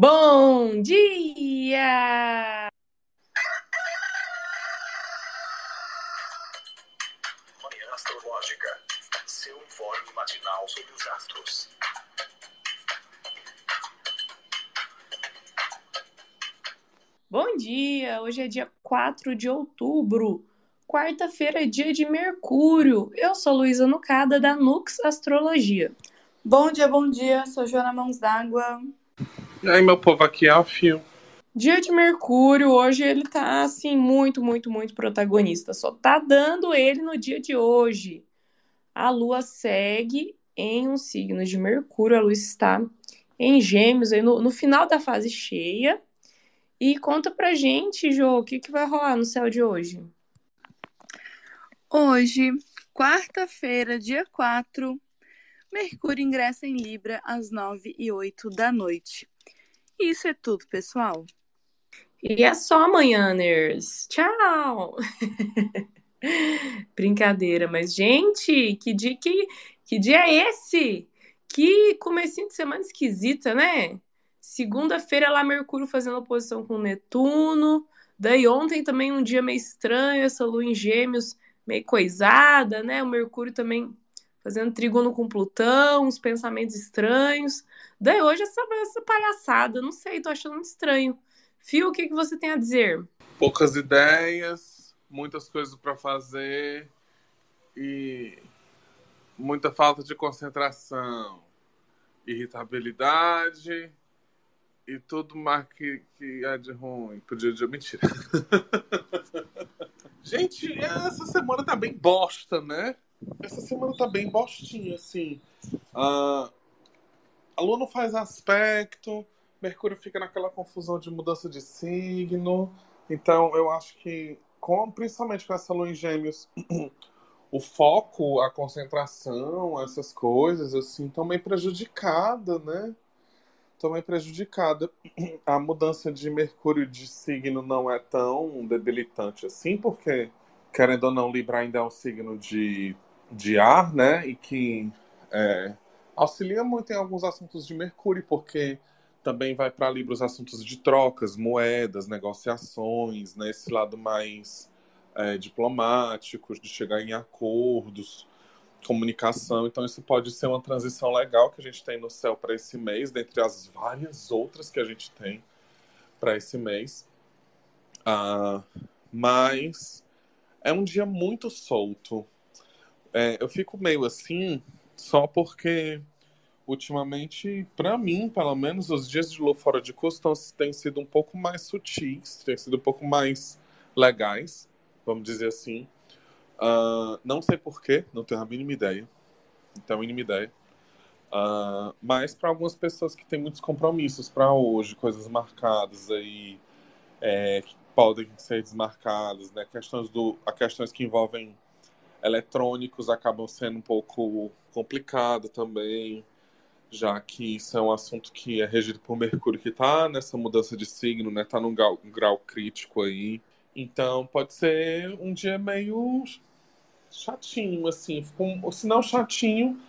Bom dia! Manhã Astrológica. Seu informe matinal sobre os astros. Bom dia! Hoje é dia 4 de outubro. Quarta-feira é dia de Mercúrio. Eu sou Luísa Nucada, da Nux Astrologia. Bom dia, bom dia. Sou Joana Mãos d'Água. E aí, meu povo, aqui é a Fio. Dia de Mercúrio, hoje ele tá assim, muito, muito, muito protagonista. Só tá dando ele no dia de hoje. A Lua segue em um signo de Mercúrio, a Lua está em Gêmeos, aí no, no final da fase cheia. E conta pra gente, Jô, o que, que vai rolar no céu de hoje? Hoje, quarta-feira, dia 4, Mercúrio ingressa em Libra às 9 e 8 da noite. Isso é tudo, pessoal. E é só amanhã, Ners. Tchau! Brincadeira, mas, gente, que dia, que, que dia é esse? Que comecinho de semana esquisita, né? Segunda-feira lá, Mercúrio fazendo oposição com Netuno. Daí ontem também um dia meio estranho, essa lua em gêmeos meio coisada, né? O Mercúrio também fazendo trígono com Plutão, uns pensamentos estranhos. Daí hoje essa, essa palhaçada, não sei, tô achando estranho. Fio, o que, que você tem a dizer? Poucas ideias, muitas coisas para fazer e muita falta de concentração, irritabilidade e tudo mais que, que é de ruim. Podia dizer mentira. Gente, essa semana tá bem bosta, né? Essa semana tá bem bostinha, assim. Uh, não faz aspecto, Mercúrio fica naquela confusão de mudança de signo. Então, eu acho que, com, principalmente com essa Lua em Gêmeos, o foco, a concentração, essas coisas, assim, estão meio prejudicada, né? Estão meio prejudicada. A mudança de Mercúrio de signo não é tão debilitante assim, porque, querendo ou não, Libra ainda é um signo de, de ar, né? E que é, auxilia muito em alguns assuntos de Mercúrio, porque também vai para Libra os assuntos de trocas, moedas, negociações, né? Esse lado mais é, diplomático, de chegar em acordos, comunicação. Então, isso pode ser uma transição legal que a gente tem no céu para esse mês, dentre as várias outras que a gente tem para esse mês. Ah, mas é um dia muito solto. É, eu fico meio assim, só porque ultimamente, para mim, pelo menos, os dias de lua fora de curso têm sido um pouco mais sutis, têm sido um pouco mais legais, vamos dizer assim. Uh, não sei porquê, não tenho a mínima ideia. Não tenho a mínima ideia. Uh, mas para algumas pessoas que têm muitos compromissos para hoje, coisas marcadas aí, é, que podem ser desmarcadas, né? Questões do, a questões que envolvem eletrônicos acabam sendo um pouco complicado também já que isso é um assunto que é regido por Mercúrio, que está nessa mudança de signo, né? Tá num grau, um grau crítico aí. Então pode ser um dia meio chatinho, assim, um, se não chatinho,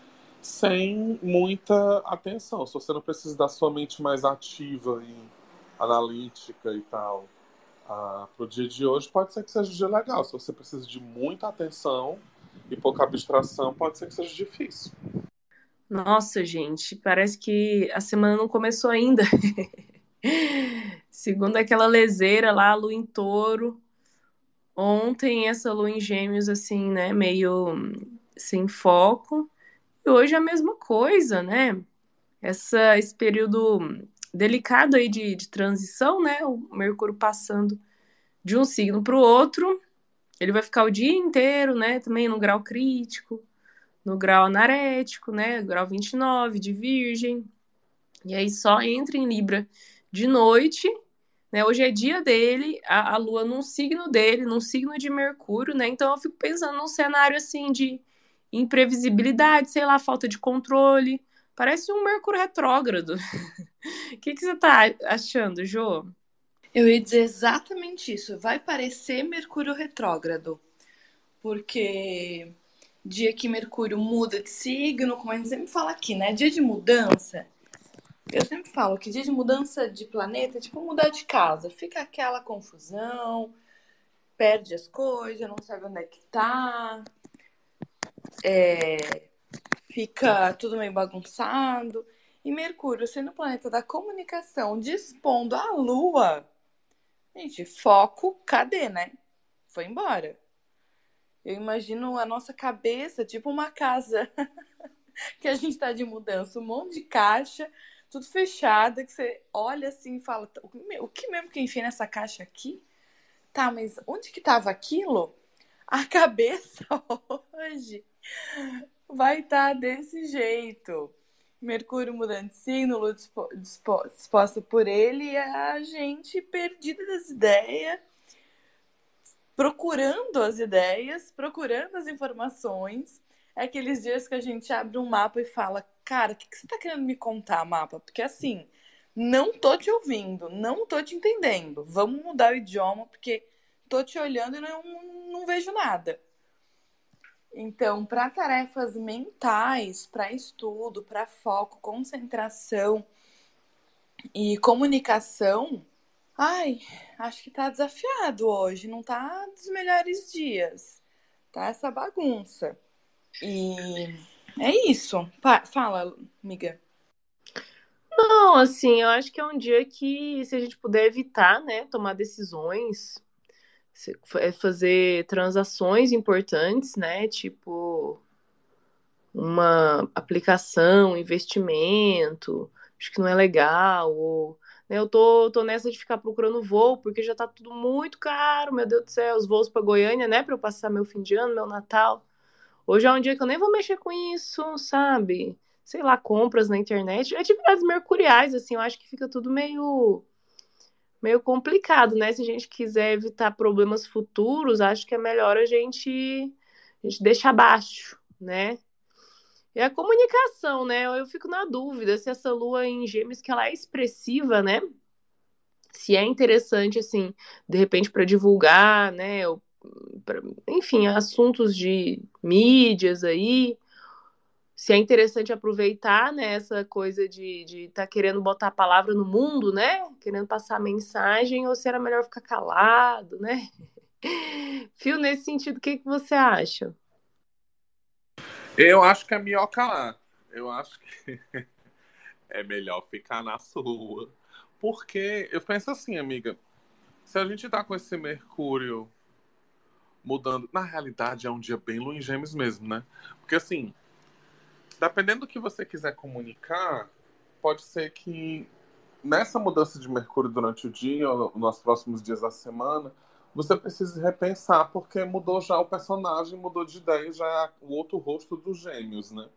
sem muita atenção. Se você não precisa da sua mente mais ativa e analítica e tal ah, pro dia de hoje, pode ser que seja um dia legal. Se você precisa de muita atenção e pouca abstração, pode ser que seja difícil. Nossa, gente, parece que a semana não começou ainda. Segundo aquela leseira lá, a lua em touro. Ontem essa lua em gêmeos, assim, né, meio sem foco. E hoje é a mesma coisa, né? Essa, esse período delicado aí de, de transição, né? O Mercúrio passando de um signo para o outro. Ele vai ficar o dia inteiro, né? Também no grau crítico no grau anarético, né? Grau 29 de Virgem. E aí só entra em Libra de noite, né? Hoje é dia dele, a, a Lua num signo dele, num signo de Mercúrio, né? Então eu fico pensando num cenário assim de imprevisibilidade, sei lá, falta de controle. Parece um Mercúrio retrógrado. O que, que você tá achando, Jô? Eu ia dizer exatamente isso. Vai parecer Mercúrio retrógrado. Porque dia que Mercúrio muda de signo, como a gente sempre fala aqui, né? Dia de mudança. Eu sempre falo que dia de mudança de planeta é tipo mudar de casa. Fica aquela confusão, perde as coisas, não sabe onde é que tá. É, fica tudo meio bagunçado. E Mercúrio, sendo o planeta da comunicação, dispondo a Lua. Gente, foco, cadê, né? Foi embora. Eu imagino a nossa cabeça, tipo uma casa que a gente tá de mudança, um monte de caixa, tudo fechado, que você olha assim e fala, o que mesmo que enfiei nessa caixa aqui? Tá, mas onde que tava aquilo? A cabeça hoje vai estar tá desse jeito. Mercúrio mudando de signo, Lua disposta por ele, e a gente perdida das ideias, procurando as ideias, procurando as informações. É aqueles dias que a gente abre um mapa e fala, cara, o que, que você tá querendo me contar, mapa? Porque assim, não tô te ouvindo, não tô te entendendo. Vamos mudar o idioma, porque tô te olhando e não, não vejo nada. Então, para tarefas mentais, para estudo, para foco, concentração e comunicação, ai, acho que tá desafiado hoje, não tá dos melhores dias. Tá essa bagunça. E é isso. fala, amiga. Não, assim, eu acho que é um dia que, se a gente puder evitar, né, tomar decisões, é fazer transações importantes, né? Tipo uma aplicação, investimento, acho que não é legal, ou né, eu tô, tô nessa de ficar procurando voo, porque já tá tudo muito caro, meu Deus do céu, os voos para Goiânia, né, para eu passar meu fim de ano, meu Natal. Hoje é um dia que eu nem vou mexer com isso, sabe? Sei lá, compras na internet, atividades mercuriais, assim, eu acho que fica tudo meio meio complicado, né? Se a gente quiser evitar problemas futuros, acho que é melhor a gente, a gente deixar abaixo, né? E a comunicação, né? Eu fico na dúvida se essa lua em gêmeos que ela é expressiva, né? Se é interessante, assim, de repente para divulgar, né? pra, enfim, assuntos de mídias aí, se é interessante aproveitar né, essa coisa de estar tá querendo botar a palavra no mundo, né? Querendo passar a mensagem, ou se era melhor ficar calado, né? Fio, nesse sentido, o que, que você acha? Eu acho que é melhor calar. Eu acho que é melhor ficar na sua. Porque eu penso assim, amiga, se a gente tá com esse Mercúrio mudando, na realidade é um dia bem em Gêmeos mesmo, né? Porque assim, dependendo do que você quiser comunicar, pode ser que nessa mudança de Mercúrio durante o dia, ou nos próximos dias da semana, você precise repensar, porque mudou já o personagem, mudou de ideia, já é o outro rosto dos gêmeos, né?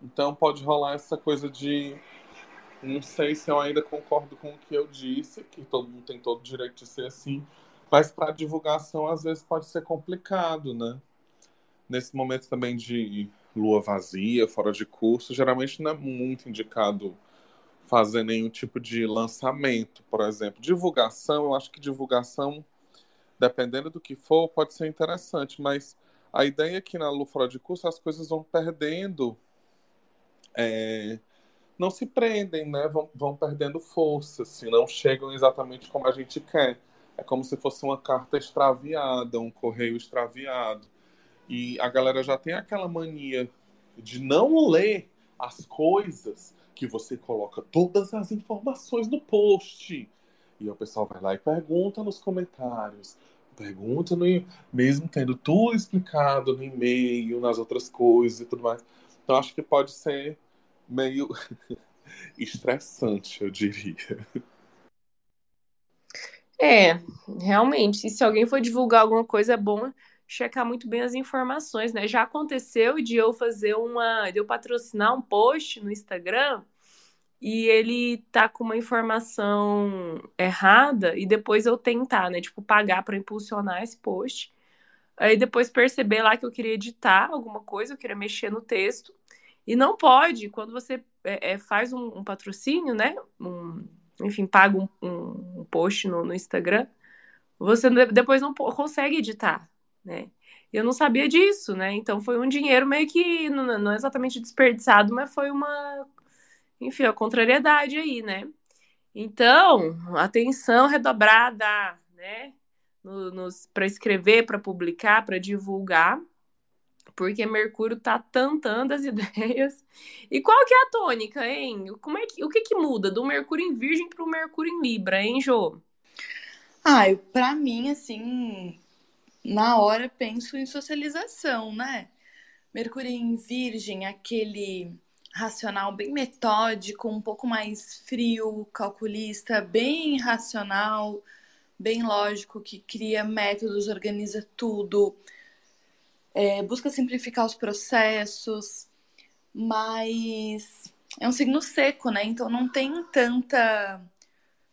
Então pode rolar essa coisa de. Não sei se eu ainda concordo com o que eu disse, que todo mundo tem todo o direito de ser assim, mas para divulgação às vezes pode ser complicado, né? Nesse momento também de lua vazia, fora de curso, geralmente não é muito indicado fazer nenhum tipo de lançamento, por exemplo. Divulgação, eu acho que divulgação, dependendo do que for, pode ser interessante, mas a ideia é que na lua fora de curso as coisas vão perdendo. É, não se prendem, né? Vão, vão perdendo força, assim, não chegam exatamente como a gente quer. É como se fosse uma carta extraviada, um correio extraviado. E a galera já tem aquela mania de não ler as coisas que você coloca todas as informações no post. E o pessoal vai lá e pergunta nos comentários, pergunta no mesmo tendo tudo explicado no e-mail, nas outras coisas e tudo mais. Então acho que pode ser meio estressante, eu diria. É, realmente. E se alguém for divulgar alguma coisa, é bom checar muito bem as informações, né? Já aconteceu de eu fazer uma, de eu patrocinar um post no Instagram e ele tá com uma informação errada e depois eu tentar, né, tipo pagar para impulsionar esse post. Aí depois perceber lá que eu queria editar alguma coisa, eu queria mexer no texto. E não pode, quando você é, é, faz um, um, patrocínio, né? Um, enfim, paga um, um post no, no Instagram, você depois não consegue editar né? Eu não sabia disso, né? Então foi um dinheiro meio que não, não exatamente desperdiçado, mas foi uma, enfim, a contrariedade aí, né? Então, atenção redobrada, né? No, para escrever, para publicar, para divulgar, porque Mercúrio tá tantando as ideias. E qual que é a tônica, hein? Como é que, o que que muda do Mercúrio em Virgem para o Mercúrio em Libra, hein, Jô? Ah, pra mim, assim, na hora penso em socialização, né? Mercúrio em Virgem, aquele racional bem metódico, um pouco mais frio, calculista, bem racional, bem lógico, que cria métodos, organiza tudo, é, busca simplificar os processos, mas é um signo seco, né? Então não tem tanta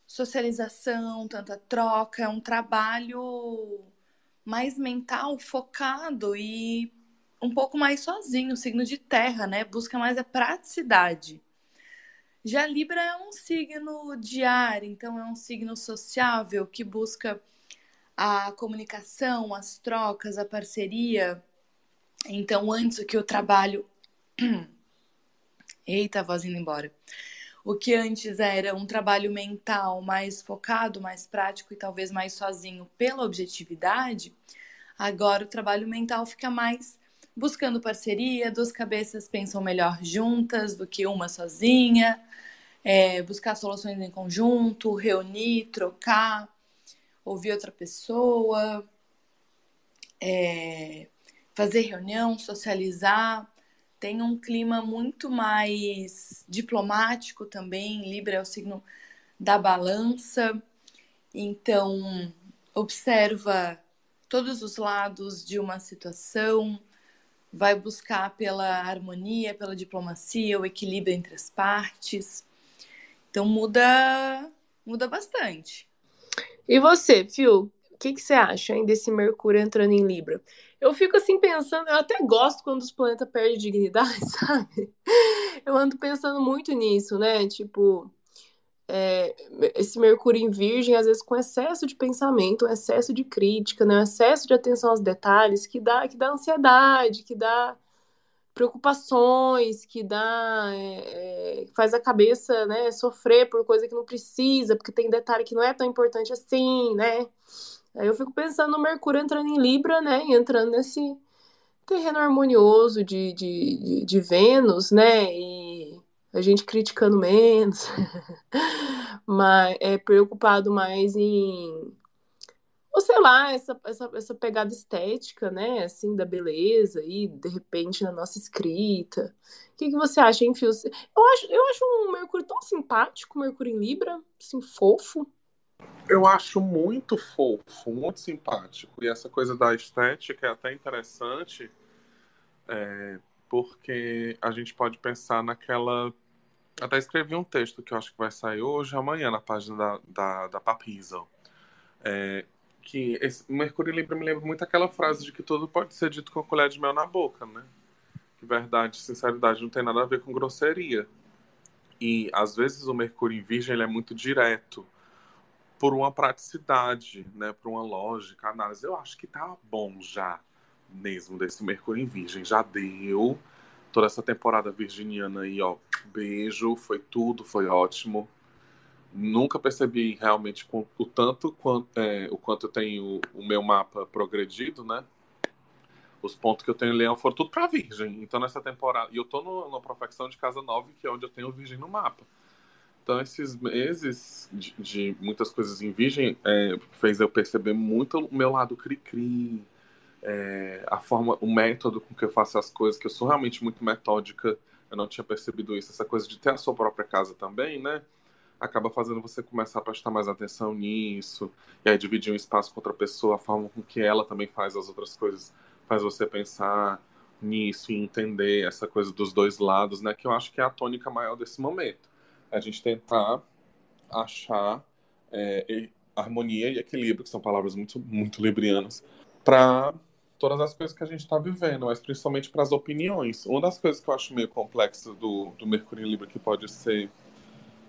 socialização, tanta troca, é um trabalho mais mental, focado e um pouco mais sozinho, signo de terra, né? Busca mais a praticidade. Já Libra é um signo de ar, então é um signo sociável que busca a comunicação, as trocas, a parceria. Então, antes que o trabalho. Eita, a voz indo embora. O que antes era um trabalho mental mais focado, mais prático e talvez mais sozinho pela objetividade, agora o trabalho mental fica mais buscando parceria, duas cabeças pensam melhor juntas do que uma sozinha, é, buscar soluções em conjunto, reunir, trocar, ouvir outra pessoa, é, fazer reunião, socializar. Tem um clima muito mais diplomático também. Libra é o signo da balança, então observa todos os lados de uma situação, vai buscar pela harmonia, pela diplomacia, o equilíbrio entre as partes. Então muda, muda bastante. E você, Fio, o que, que você acha hein, desse Mercúrio entrando em Libra? Eu fico assim pensando, eu até gosto quando os planetas perdem dignidade, sabe? Eu ando pensando muito nisso, né? Tipo, é, esse Mercúrio em Virgem, às vezes com excesso de pensamento, um excesso de crítica, né, um excesso de atenção aos detalhes, que dá, que dá ansiedade, que dá preocupações, que dá é, é, faz a cabeça né, sofrer por coisa que não precisa, porque tem detalhe que não é tão importante assim, né? Aí eu fico pensando no Mercúrio entrando em Libra, né? E entrando nesse terreno harmonioso de, de, de, de Vênus, né? E a gente criticando menos, mas é preocupado mais em ou sei lá, essa, essa, essa pegada estética, né, assim, da beleza e de repente na nossa escrita. O que, que você acha, hein, Fio? Eu acho, eu acho um Mercúrio tão simpático, Mercúrio em Libra, assim, fofo. Eu acho muito fofo, muito simpático. E essa coisa da estética é até interessante, é, porque a gente pode pensar naquela. Até escrevi um texto que eu acho que vai sair hoje, amanhã, na página da, da, da Papizel. É, que esse Mercúrio Libra me lembra muito aquela frase de que tudo pode ser dito com colher de mel na boca, né? Que verdade, sinceridade não tem nada a ver com grosseria. E às vezes o Mercúrio em Virgem ele é muito direto por uma praticidade, né? Por uma lógica, análise. Eu acho que tá bom já mesmo desse Mercúrio em Virgem. Já deu toda essa temporada virginiana aí, ó. Beijo, foi tudo, foi ótimo. Nunca percebi realmente o tanto quanto, é, o quanto eu tenho o meu mapa progredido, né? Os pontos que eu tenho em Leão foram tudo para Virgem. Então nessa temporada. E eu tô no, na profecção de casa 9, que é onde eu tenho Virgem no mapa. Então esses meses de, de muitas coisas em Virgem é, fez eu perceber muito o meu lado cri-cri é, a forma, o método com que eu faço as coisas, que eu sou realmente muito metódica, eu não tinha percebido isso, essa coisa de ter a sua própria casa também, né? Acaba fazendo você começar a prestar mais atenção nisso, e aí dividir um espaço com outra pessoa, a forma com que ela também faz as outras coisas, faz você pensar nisso e entender essa coisa dos dois lados, né? Que eu acho que é a tônica maior desse momento. A gente tentar achar é, harmonia e equilíbrio, que são palavras muito, muito librianas, para todas as coisas que a gente está vivendo, mas principalmente para as opiniões. Uma das coisas que eu acho meio complexa do, do Mercúrio em Libra, que pode ser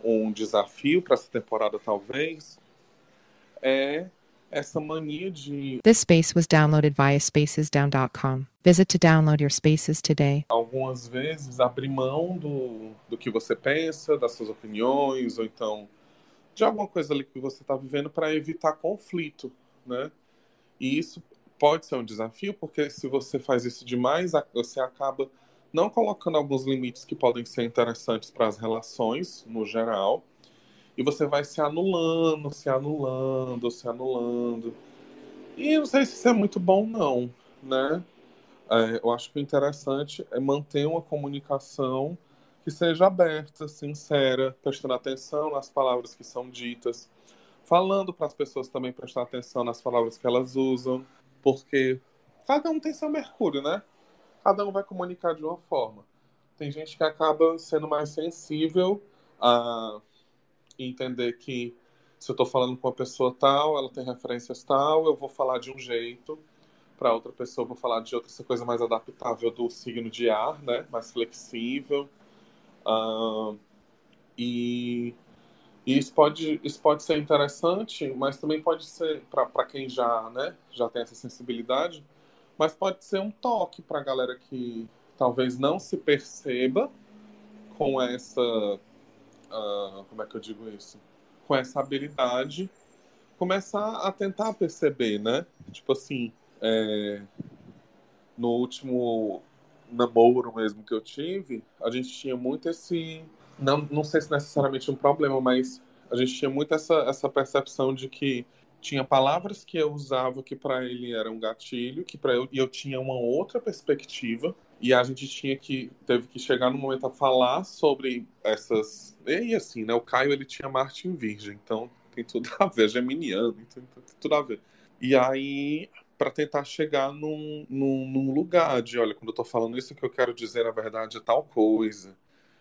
um desafio para essa temporada, talvez, é essa mania de This space was downloaded via spacesdown.com. Visit to download your spaces today. algumas vezes abrir mão do, do que você pensa, das suas opiniões, ou então de alguma coisa ali que você está vivendo para evitar conflito, né? E isso pode ser um desafio, porque se você faz isso demais, você acaba não colocando alguns limites que podem ser interessantes para as relações, no geral, e você vai se anulando, se anulando, se anulando. E não sei se isso é muito bom, não, né? É, eu acho que o interessante é manter uma comunicação que seja aberta, sincera, prestando atenção nas palavras que são ditas, falando para as pessoas também prestar atenção nas palavras que elas usam, porque cada um tem seu mercúrio, né? Cada um vai comunicar de uma forma. Tem gente que acaba sendo mais sensível a entender que se eu estou falando com uma pessoa tal, ela tem referências tal, eu vou falar de um jeito para outra pessoa vou falar de outra essa coisa mais adaptável do signo de ar, né? Mais flexível. Ah, e, e isso pode isso pode ser interessante, mas também pode ser para quem já, né, já tem essa sensibilidade, mas pode ser um toque para a galera que talvez não se perceba com essa ah, como é que eu digo isso? Com essa habilidade, começar a tentar perceber, né? Tipo assim, é, no último namoro mesmo que eu tive, a gente tinha muito esse. Não, não sei se necessariamente um problema, mas a gente tinha muito essa, essa percepção de que tinha palavras que eu usava que para ele era um gatilho, que para eu e eu tinha uma outra perspectiva e a gente tinha que teve que chegar no momento a falar sobre essas e assim, né? O Caio ele tinha Marte em Virgem, então tem tudo a ver, geminiano, então tem tudo a ver. E aí para tentar chegar num, num, num, lugar de, olha, quando eu tô falando isso, o que eu quero dizer, na verdade, é tal coisa.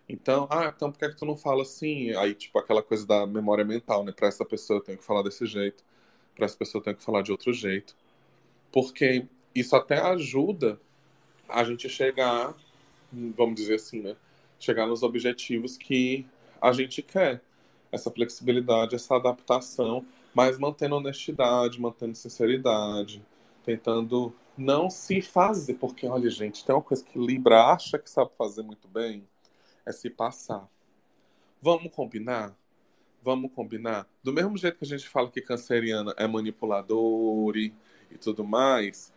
Então, ah, então por que, é que tu não fala assim? Aí, tipo, aquela coisa da memória mental, né? Para essa pessoa eu tenho que falar desse jeito, para essa pessoa eu tenho que falar de outro jeito. Porque isso até ajuda a gente chegar, vamos dizer assim, né? Chegar nos objetivos que a gente quer. Essa flexibilidade, essa adaptação, mas mantendo honestidade, mantendo sinceridade, tentando não se fazer, porque olha, gente, tem uma coisa que Libra acha que sabe fazer muito bem, é se passar. Vamos combinar? Vamos combinar? Do mesmo jeito que a gente fala que canceriana é manipulador e, e tudo mais,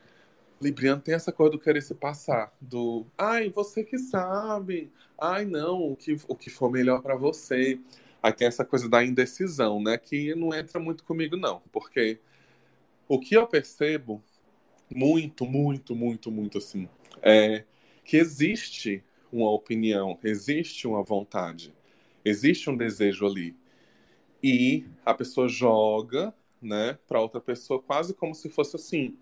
Libriano tem essa coisa do querer se passar, do ai, você que sabe, ai não, o que, o que for melhor para você. Aí tem essa coisa da indecisão, né, que não entra muito comigo não, porque o que eu percebo muito, muito, muito, muito assim, é que existe uma opinião, existe uma vontade, existe um desejo ali. E a pessoa joga, né, para outra pessoa quase como se fosse assim: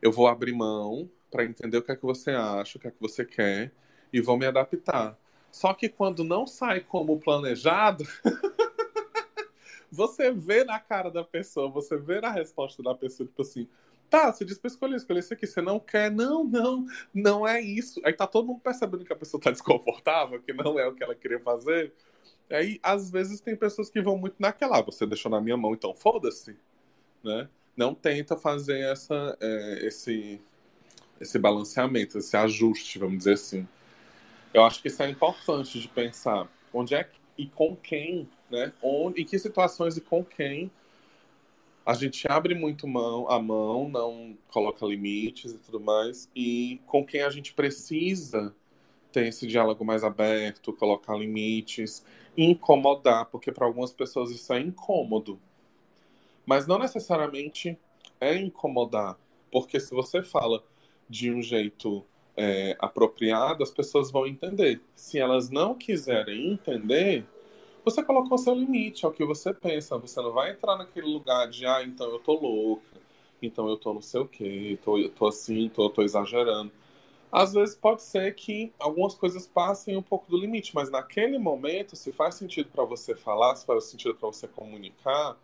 eu vou abrir mão para entender o que é que você acha, o que é que você quer e vou me adaptar. Só que quando não sai como planejado, você vê na cara da pessoa, você vê na resposta da pessoa, tipo assim, Tá, você diz pra escolher, escolher isso aqui. Você não quer, não, não, não é isso. Aí tá todo mundo percebendo que a pessoa tá desconfortável, que não é o que ela queria fazer. Aí, às vezes, tem pessoas que vão muito naquela, ah, você deixou na minha mão, então foda-se, né? Não tenta fazer essa, é, esse, esse balanceamento, esse ajuste, vamos dizer assim. Eu acho que isso é importante de pensar. Onde é que, e com quem, né? Onde, em que situações e com quem a gente abre muito mão, a mão, não coloca limites e tudo mais, e com quem a gente precisa ter esse diálogo mais aberto, colocar limites, incomodar, porque para algumas pessoas isso é incômodo. Mas não necessariamente é incomodar, porque se você fala de um jeito é, apropriado, as pessoas vão entender. Se elas não quiserem entender, você colocou seu limite ao que você pensa. Você não vai entrar naquele lugar de, ah, então eu tô louca, então eu tô não sei o quê, tô, eu tô assim, tô, tô exagerando. Às vezes pode ser que algumas coisas passem um pouco do limite, mas naquele momento, se faz sentido para você falar, se faz sentido para você comunicar,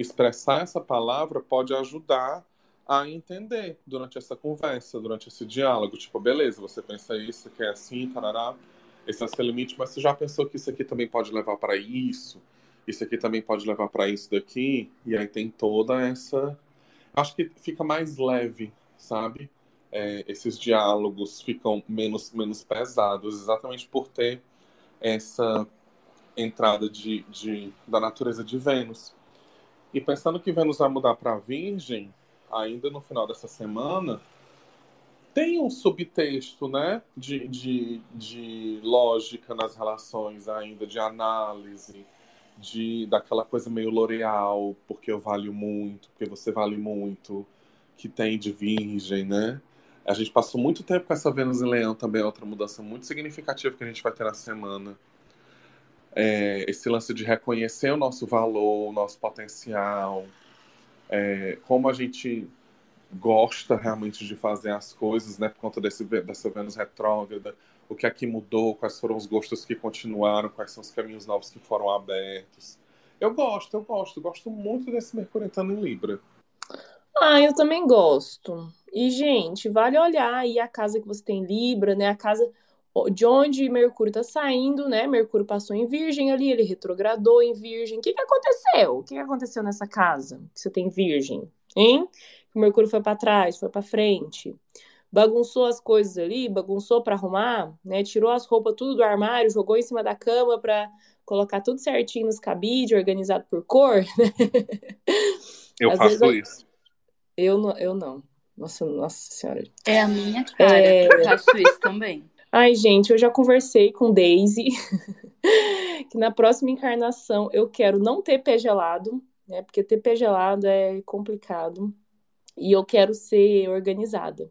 expressar essa palavra pode ajudar a entender durante essa conversa, durante esse diálogo. Tipo, beleza, você pensa isso, que é assim, tarará esse é o seu limite, mas você já pensou que isso aqui também pode levar para isso? Isso aqui também pode levar para isso daqui? E aí tem toda essa Acho que fica mais leve, sabe? É, esses diálogos ficam menos, menos pesados, exatamente por ter essa entrada de, de, da natureza de Vênus. E pensando que Vênus vai mudar para Virgem, ainda no final dessa semana, tem um subtexto né, de, de, de lógica nas relações ainda, de análise, de daquela coisa meio L'Oreal, porque eu valho muito, porque você vale muito, que tem de virgem, né? A gente passou muito tempo com essa Vênus em Leão também, é outra mudança muito significativa que a gente vai ter na semana. É, esse lance de reconhecer o nosso valor, o nosso potencial, é, como a gente gosta realmente de fazer as coisas, né, por conta desse, dessa Vênus retrógrada, o que aqui mudou, quais foram os gostos que continuaram, quais são os caminhos novos que foram abertos. Eu gosto, eu gosto, gosto muito desse Mercúrio entrando em Libra. Ah, eu também gosto. E, gente, vale olhar aí a casa que você tem Libra, né? A casa de onde Mercúrio está saindo, né? Mercúrio passou em Virgem ali, ele retrogradou em Virgem. O que, que aconteceu? O que, que aconteceu nessa casa que você tem Virgem? Hein? O Mercúrio foi para trás, foi para frente. Bagunçou as coisas ali, bagunçou para arrumar, né? Tirou as roupas tudo do armário, jogou em cima da cama para colocar tudo certinho nos cabides, organizado por cor. Eu Às faço eu... isso. Eu não, eu não. Nossa, nossa senhora. É a minha cara. É... Eu faço isso também. Ai, gente, eu já conversei com Daisy que na próxima encarnação eu quero não ter pé gelado, né? Porque ter pé gelado é complicado. E eu quero ser organizada.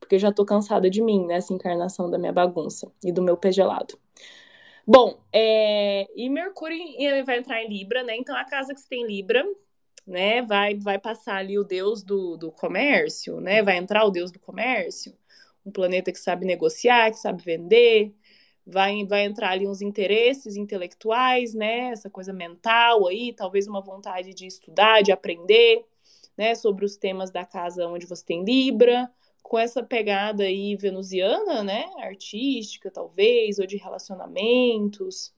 Porque eu já tô cansada de mim, nessa encarnação da minha bagunça e do meu pé gelado. Bom, é... e Mercúrio vai entrar em Libra, né? Então a casa que você tem Libra, né? Vai, vai passar ali o deus do, do comércio, né? Vai entrar o deus do comércio um planeta que sabe negociar, que sabe vender, vai, vai entrar ali uns interesses intelectuais, né? Essa coisa mental aí, talvez uma vontade de estudar, de aprender, né? Sobre os temas da casa onde você tem Libra, com essa pegada aí venusiana, né? Artística, talvez, ou de relacionamentos.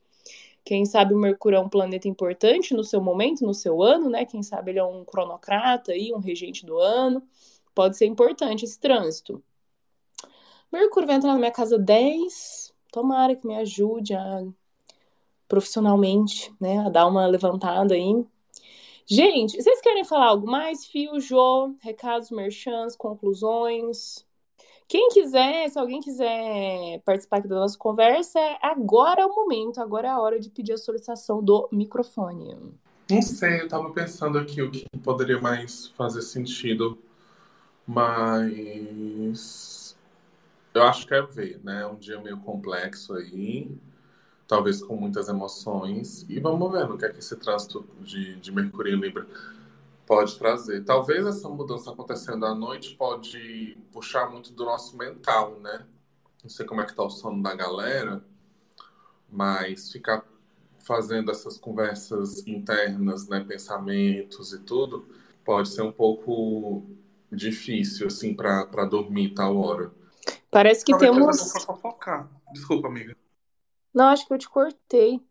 Quem sabe o Mercúrio é um planeta importante no seu momento, no seu ano, né? Quem sabe ele é um cronocrata aí, um regente do ano. Pode ser importante esse trânsito. Mercúrio vai entrar na minha casa 10. Tomara que me ajude a profissionalmente, né, a dar uma levantada aí. Gente, vocês querem falar algo mais? Fio, Jô, recados, merchans, conclusões? Quem quiser, se alguém quiser participar aqui da nossa conversa, agora é o momento, agora é a hora de pedir a solicitação do microfone. Não sei, eu tava pensando aqui o que poderia mais fazer sentido, mas eu acho que é ver, né? Um dia meio complexo aí, talvez com muitas emoções. E vamos ver o que é que esse trânsito de, de Mercúrio em Libra pode trazer. Talvez essa mudança acontecendo à noite pode puxar muito do nosso mental, né? Não sei como é que tá o sono da galera, mas ficar fazendo essas conversas internas, né, pensamentos e tudo, pode ser um pouco difícil assim para dormir tal hora. Parece que temos. Pra fofocar. Desculpa, amiga. Não, acho que eu te cortei.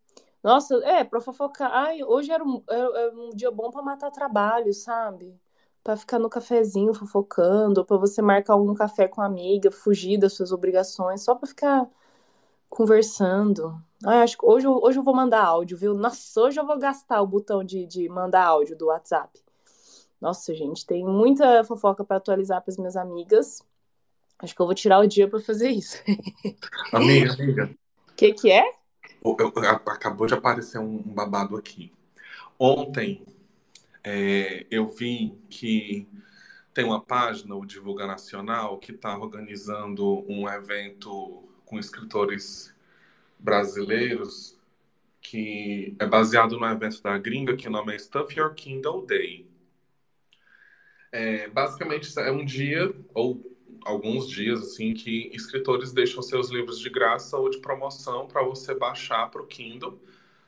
Nossa, é, pra fofocar. Ai, hoje era um, era um dia bom pra matar trabalho, sabe? Pra ficar no cafezinho fofocando, ou pra você marcar algum café com a amiga, fugir das suas obrigações, só pra ficar conversando. Ai, acho que hoje, hoje eu vou mandar áudio, viu? Nossa, hoje eu vou gastar o botão de, de mandar áudio do WhatsApp. Nossa, gente, tem muita fofoca para atualizar para as minhas amigas. Acho que eu vou tirar o dia para fazer isso. Amiga, amiga. O que, que é? Eu, eu, acabou de aparecer um, um babado aqui. Ontem é, eu vi que tem uma página, o Divulga Nacional, que está organizando um evento com escritores brasileiros que é baseado no evento da gringa, que o nome é Stuff Your Kindle Day. É, basicamente, é um dia, ou alguns dias assim que escritores deixam seus livros de graça ou de promoção para você baixar para o Kindle.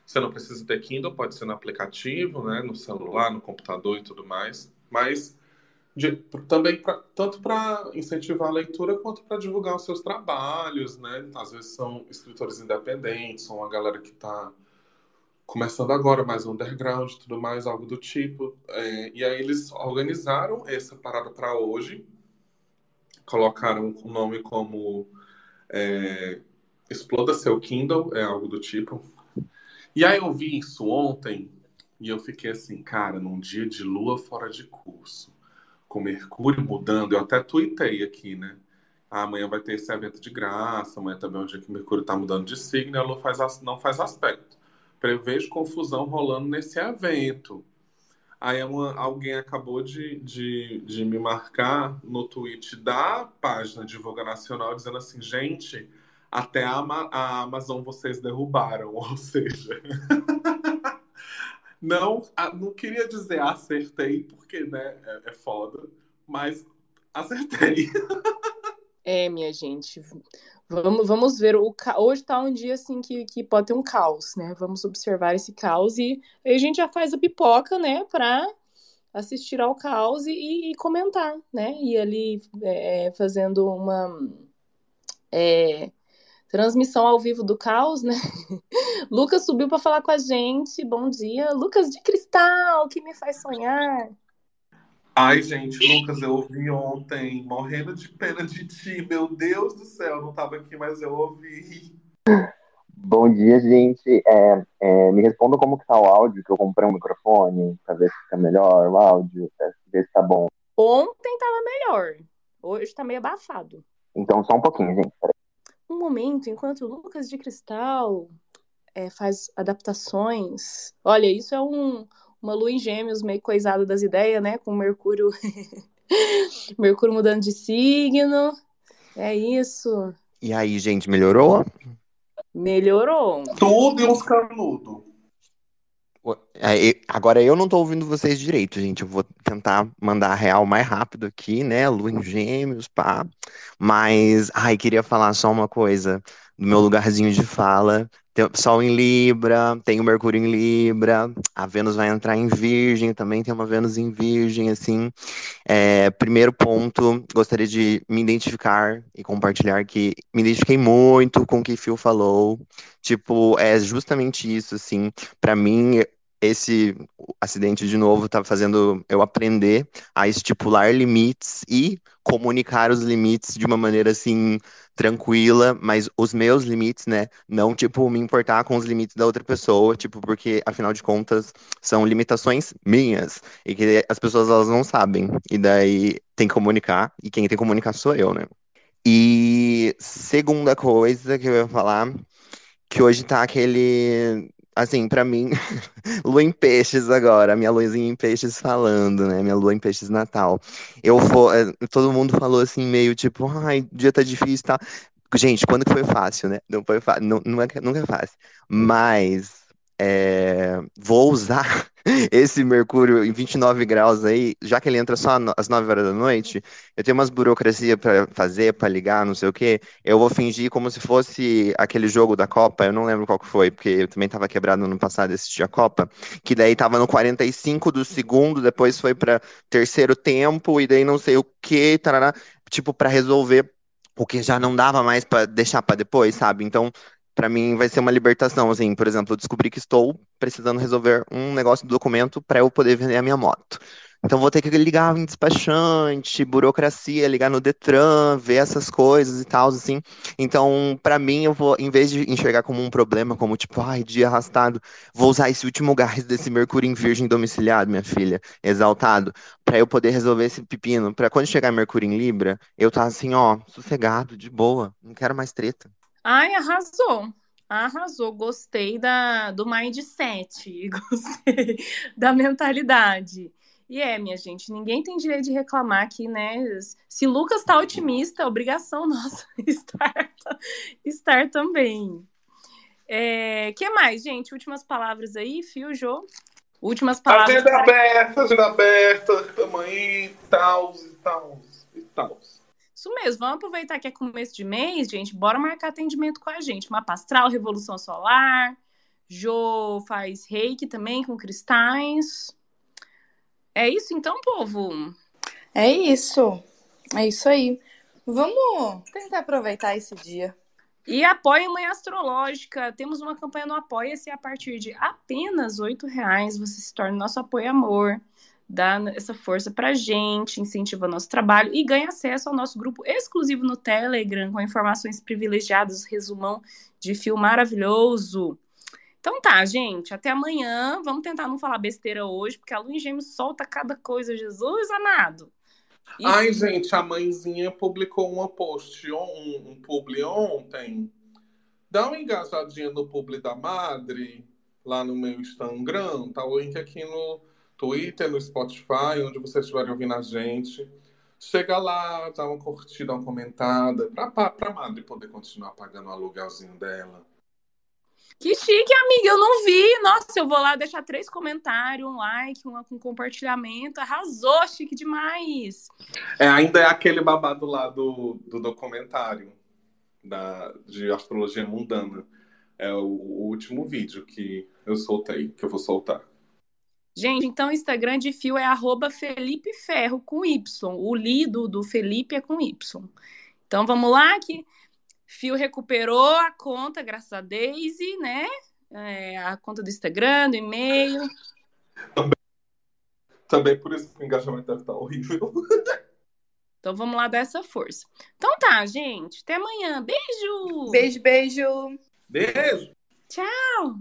Você não precisa ter Kindle, pode ser no aplicativo, né, no celular, no computador e tudo mais. Mas de, também pra, tanto para incentivar a leitura quanto para divulgar os seus trabalhos, né? Às vezes são escritores independentes, são uma galera que está começando agora, mais underground, tudo mais, algo do tipo. É, e aí eles organizaram essa parada para hoje, colocaram o nome como é, Exploda Seu Kindle, é algo do tipo. E aí eu vi isso ontem e eu fiquei assim, cara, num dia de lua fora de curso, com Mercúrio mudando, eu até tuitei aqui, né? Ah, amanhã vai ter esse evento de graça, amanhã também é um dia que Mercúrio tá mudando de signo a lua faz, não faz aspecto. Prevejo confusão rolando nesse evento. Aí uma, alguém acabou de, de, de me marcar no tweet da página Divulga Nacional dizendo assim, gente, até a, a Amazon vocês derrubaram, ou seja. não, não queria dizer acertei, porque né, é, é foda, mas acertei. É, minha gente. Vamos, vamos ver. O, hoje tá um dia assim que, que pode ter um caos, né? Vamos observar esse caos e a gente já faz a pipoca, né? Pra assistir ao caos e, e comentar, né? E ali é, fazendo uma é, transmissão ao vivo do caos, né? Lucas subiu para falar com a gente. Bom dia, Lucas de Cristal, que me faz sonhar. Ai, gente, Lucas, eu ouvi ontem, morrendo de pena de ti. Meu Deus do céu, não estava aqui, mas eu ouvi. Bom dia, gente. É, é, me responda como que tá o áudio, que eu comprei um microfone, para ver se fica melhor o áudio, pra ver se tá bom. Ontem tava melhor, hoje tá meio abafado. Então, só um pouquinho, gente. Peraí. Um momento, enquanto o Lucas de Cristal é, faz adaptações. Olha, isso é um, uma lua em gêmeos meio coisada das ideias, né? Com Mercúrio. Mercúrio mudando de signo. É isso. E aí, gente, melhorou? Melhorou. Tudo e uns canudos. Agora eu não tô ouvindo vocês direito, gente. Eu vou tentar mandar a real mais rápido aqui, né? Lua em gêmeos, pá. Mas, ai, queria falar só uma coisa do meu lugarzinho de fala. Tem Sol em Libra, tem o Mercúrio em Libra, a Vênus vai entrar em Virgem, também tem uma Vênus em Virgem, assim. É, primeiro ponto, gostaria de me identificar e compartilhar que me identifiquei muito com o que Phil falou. Tipo, é justamente isso, assim. Para mim, esse acidente de novo está fazendo eu aprender a estipular limites e comunicar os limites de uma maneira assim tranquila, mas os meus limites, né, não tipo me importar com os limites da outra pessoa, tipo porque afinal de contas são limitações minhas e que as pessoas elas não sabem e daí tem que comunicar e quem tem que comunicar sou eu, né? E segunda coisa que eu ia falar que hoje tá aquele assim, para mim, lua em peixes agora, minha luzinha em peixes falando, né? Minha lua em peixes natal. Eu vou, eh, todo mundo falou assim, meio tipo, ai, o dia tá difícil, tá? Gente, quando que foi fácil, né? Não foi fácil, não, não é, nunca é fácil. Mas é, vou usar esse Mercúrio em 29 graus aí, já que ele entra só às 9 horas da noite, eu tenho umas burocracia para fazer, para ligar, não sei o quê. Eu vou fingir como se fosse aquele jogo da Copa, eu não lembro qual que foi, porque eu também estava quebrado no passado assisti a Copa, que daí tava no 45 do segundo, depois foi para terceiro tempo, e daí não sei o que, tarará, tipo, para resolver o que já não dava mais para deixar para depois, sabe? Então, para mim vai ser uma libertação, assim, por exemplo, eu descobri que estou precisando resolver um negócio do documento para eu poder vender a minha moto. Então vou ter que ligar em despachante, burocracia, ligar no Detran, ver essas coisas e tal, assim. Então, para mim, eu vou, em vez de enxergar como um problema, como tipo, ai, dia arrastado, vou usar esse último gás desse Mercúrio em Virgem domiciliado, minha filha, exaltado, para eu poder resolver esse pepino, para quando chegar Mercúrio em Libra, eu tá assim, ó, sossegado, de boa, não quero mais treta. Ai, arrasou. Arrasou, gostei da, do mindset, gostei da mentalidade. E é, minha gente, ninguém tem direito de reclamar aqui, né? Se Lucas tá otimista, é obrigação nossa estar, estar também. É, que mais, gente? Últimas palavras aí, Fio, Jô? Últimas palavras. Agenda para... aberta, agenda aberta, tamanho, tal, e tal, e tal. Isso mesmo, vamos aproveitar que é começo de mês, gente. Bora marcar atendimento com a gente. Mapa astral, revolução solar. Jo faz reiki também com cristais. É isso então, povo? É isso. É isso aí. Vamos tentar aproveitar esse dia. E apoia a Mãe Astrológica. Temos uma campanha no Apoia-se a partir de apenas R$ reais. Você se torna nosso apoio-amor, dá essa força pra gente, incentiva nosso trabalho e ganha acesso ao nosso grupo exclusivo no Telegram, com informações privilegiadas, resumão de fio maravilhoso. Então tá, gente, até amanhã. Vamos tentar não falar besteira hoje, porque a Lua Gêmeos solta cada coisa, Jesus amado. E- Ai, gente, a mãezinha publicou uma post, um, um publi ontem. Dá uma engajadinha no publi da Madre, lá no meu Instagram. Tá o link aqui no Twitter, no Spotify, onde vocês estiverem ouvindo a gente. Chega lá, dá uma curtida, uma comentada, pra, pra, pra Madre poder continuar pagando o aluguelzinho dela. Que chique, amiga, eu não vi. Nossa, eu vou lá deixar três comentários, um like, um com compartilhamento. Arrasou, chique demais. É, ainda é aquele babado lá do, do documentário da, de astrologia mundana. É o, o último vídeo que eu soltei, que eu vou soltar. Gente, então o Instagram de Fio é arroba Felipe Ferro com Y. O lido do Felipe é com Y. Então vamos lá que Fio recuperou a conta, graças a Daisy, né? É, a conta do Instagram, do e-mail. Também por isso que o engajamento deve estar horrível. Então vamos lá dar essa força. Então tá, gente. Até amanhã. Beijo! Beijo, beijo. Beijo! Tchau!